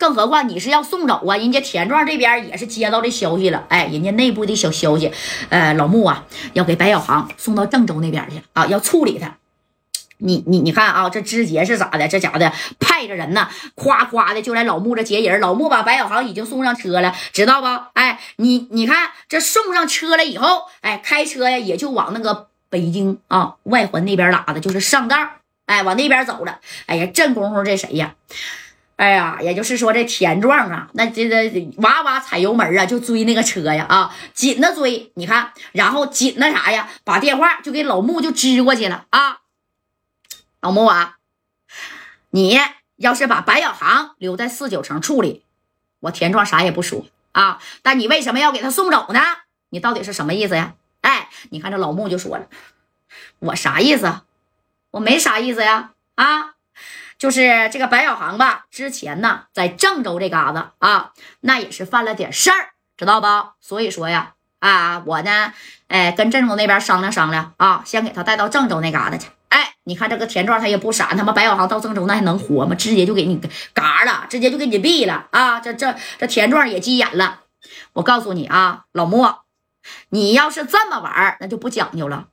更何况你是要送走啊，人家田壮这边也是接到这消息了，哎，人家内部的小消息，呃，老穆啊要给白小航送到郑州那边去啊，要处理他。你你你看啊，这枝节是咋的？这家的派着人呢，夸夸的就来老穆这接人。老穆把白小航已经送上车了，知道不？哎，你你看这送上车了以后，哎，开车呀也就往那个北京啊外环那边拉的，就是上道，哎，往那边走了。哎呀，这功夫这谁呀？哎呀，也就是说这田壮啊，那这这哇哇踩油门啊，就追那个车呀啊，紧的追。你看，然后紧那啥呀，把电话就给老穆就支过去了啊。老穆啊，你要是把白小航留在四九城处理，我田壮啥也不说啊。但你为什么要给他送走呢？你到底是什么意思呀？哎，你看这老穆就说了，我啥意思？我没啥意思呀。啊，就是这个白小航吧，之前呢在郑州这嘎子啊，那也是犯了点事儿，知道不？所以说呀，啊，我呢，哎，跟郑州那边商量商量啊，先给他带到郑州那嘎达去。哎，你看这个田壮他也不傻，他妈白小航到郑州那还能活吗？直接就给你嘎了，直接就给你毙了啊！这这这田壮也急眼了。我告诉你啊，老莫，你要是这么玩那就不讲究了。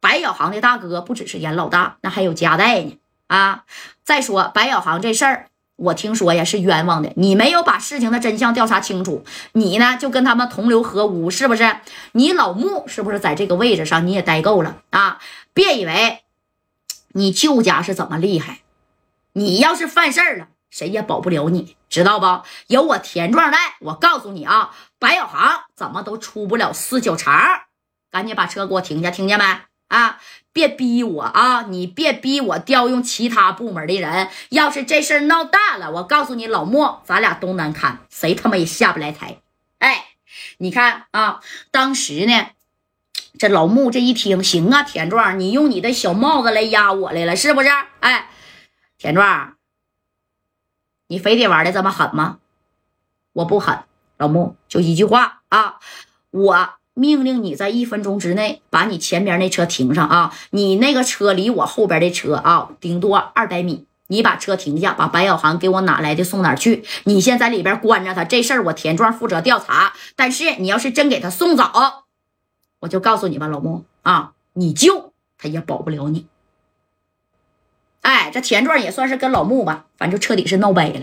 白小航的大哥不只是严老大，那还有家带呢啊！再说白小航这事儿，我听说呀是冤枉的，你没有把事情的真相调查清楚，你呢就跟他们同流合污，是不是？你老穆是不是在这个位置上你也待够了啊？别以为。你舅家是怎么厉害？你要是犯事儿了，谁也保不了你，知道不？有我田壮在，我告诉你啊，白小航怎么都出不了四九城。赶紧把车给我停下，听见没？啊，别逼我啊！你别逼我调用其他部门的人。要是这事儿闹大了，我告诉你，老莫，咱俩都难堪，谁他妈也下不来台。哎，你看啊，当时呢。这老穆这一听，行啊，田壮，你用你的小帽子来压我来了，是不是？哎，田壮，你非得玩的这么狠吗？我不狠，老穆就一句话啊，我命令你在一分钟之内把你前边那车停上啊，你那个车离我后边的车啊，顶多二百米，你把车停下，把白小航给我哪来的送哪去。你先在里边关着他，这事儿我田壮负责调查。但是你要是真给他送走。我就告诉你吧，老穆啊，你救他也保不了你。哎，这田壮也算是跟老穆吧，反正彻底是闹掰了。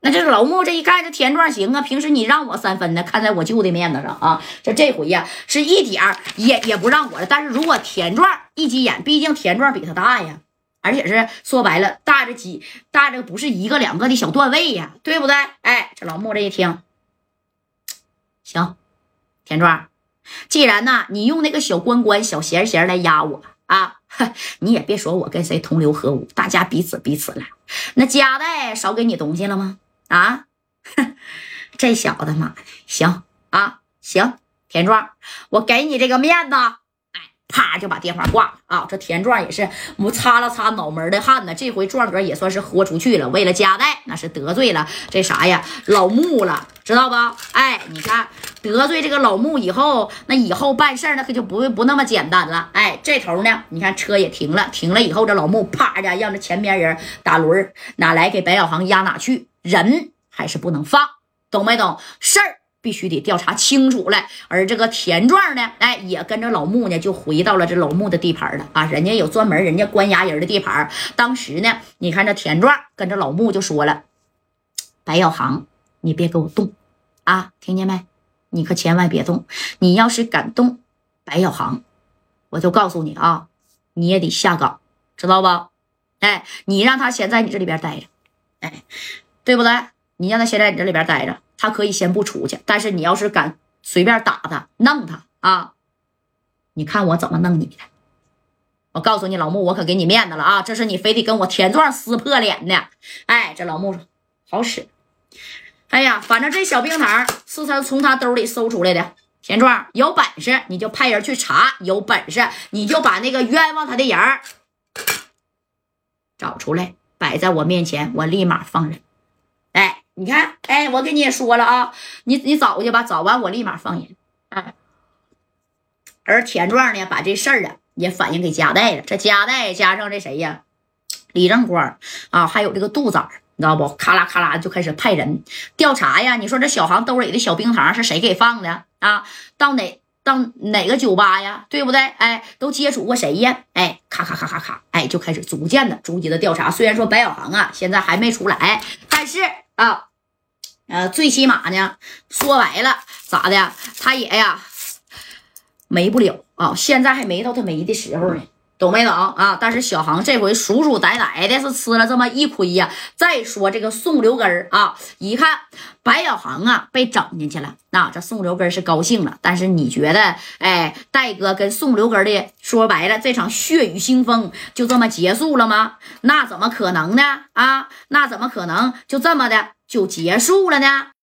那这个老穆这一看，这田壮行啊，平时你让我三分的，看在我舅的面子上啊，这这回呀是一点也也不让我了。但是如果田壮一急眼，毕竟田壮比他大呀，而且是说白了大着几大着不是一个两个的小段位呀，对不对？哎，这老穆这一听，行，田壮。既然呢，你用那个小关关、小闲闲来压我啊，你也别说我跟谁同流合污，大家彼此彼此了。那家带少给你东西了吗？啊，这小子妈，行啊，行，田壮，我给你这个面子。哎啪就把电话挂了啊！这田壮也是我擦了擦脑门的汗呢。这回壮哥也算是豁出去了。为了家代，那是得罪了这啥呀老穆了，知道不？哎，你看得罪这个老穆以后，那以后办事那可就不不那么简单了。哎，这头呢，你看车也停了，停了以后，这老穆啪一下让这前边人打轮哪来给白小航压哪去，人还是不能放，懂没懂？事儿。必须得调查清楚了，而这个田壮呢，哎，也跟着老穆呢，就回到了这老穆的地盘了啊！人家有专门人家关押人的地盘。当时呢，你看这田壮跟着老穆就说了：“白小航，你别给我动啊，听见没？你可千万别动！你要是敢动白小航，我就告诉你啊，你也得下岗，知道不？哎，你让他先在你这里边待着，哎，对不对？你让他先在你这里边待着。”他可以先不出去，但是你要是敢随便打他、弄他啊，你看我怎么弄你的！我告诉你，老穆，我可给你面子了啊！这是你非得跟我田壮撕破脸的。哎，这老穆说好使。哎呀，反正这小冰糖是他从他兜里搜出来的。田壮有本事你就派人去查，有本事你就把那个冤枉他的人找出来，摆在我面前，我立马放人。哎。你看，哎，我跟你也说了啊，你你找去吧，找完我立马放人。哎，而田壮呢，把这事儿啊也反映给加代了。这加代加上这谁呀，李正光啊，还有这个杜仔你知道不？咔啦咔啦就开始派人调查呀。你说这小航兜里的小冰糖是谁给放的啊？到哪上哪个酒吧呀？对不对？哎，都接触过谁呀？哎，咔咔咔咔咔，哎，就开始逐渐的、逐级的调查。虽然说白小航啊现在还没出来，但是啊，呃，最起码呢，说白了咋的？他也呀没不了啊。现在还没到他没的时候呢。懂没懂啊？但是小航这回舒舒呆呆的，是吃了这么一亏呀。再说这个宋留根啊，一看白小航啊被整进去了，那这宋留根是高兴了。但是你觉得，哎，戴哥跟宋留根的说白了，这场血雨腥风就这么结束了吗？那怎么可能呢？啊，那怎么可能就这么的就结束了呢？